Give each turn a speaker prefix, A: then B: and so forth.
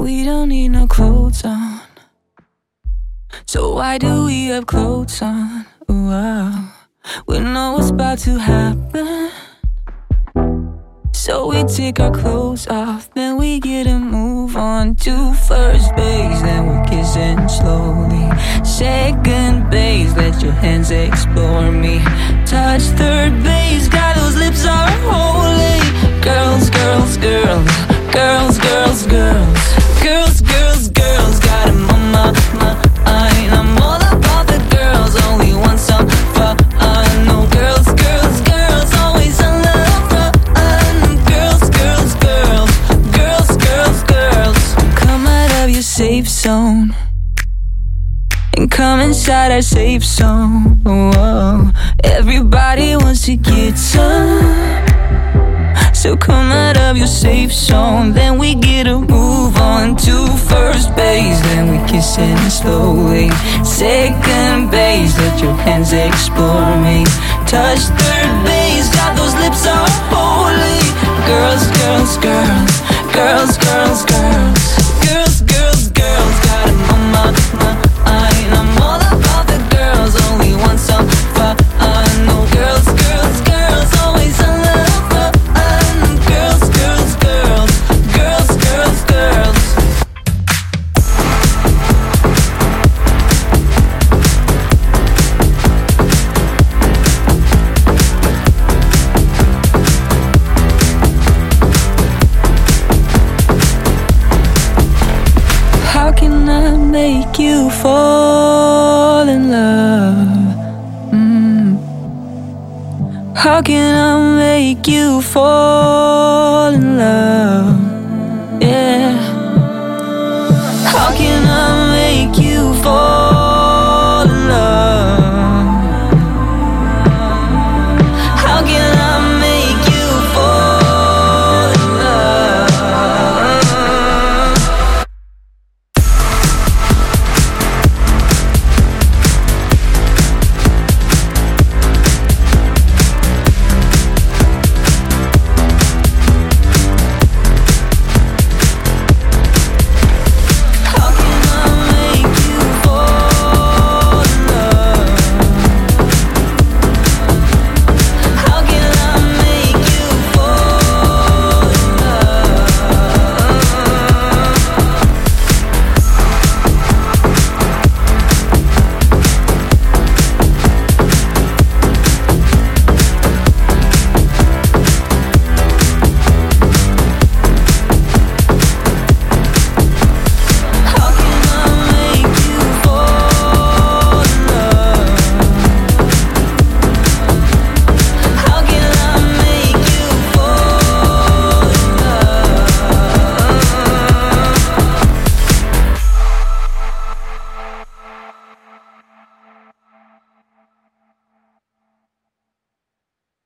A: We don't need no clothes on. So why do we have clothes on? Wow. Ah. We know what's about to happen. So we take our clothes off, then we get a move on to first base, then we're kissing slowly. Second base, let your hands explore me. Touch third base, God, those lips are holy. Girls, girls, girls, girls, zone and come inside our safe zone. Whoa. Everybody wants to get some. So come out of your safe zone, then we get a move on to first base, then we kiss kissing slowly. Second base, let your hands explore me. Touch third base, got those lips make you fall in love? Mm. How can I make you fall in love?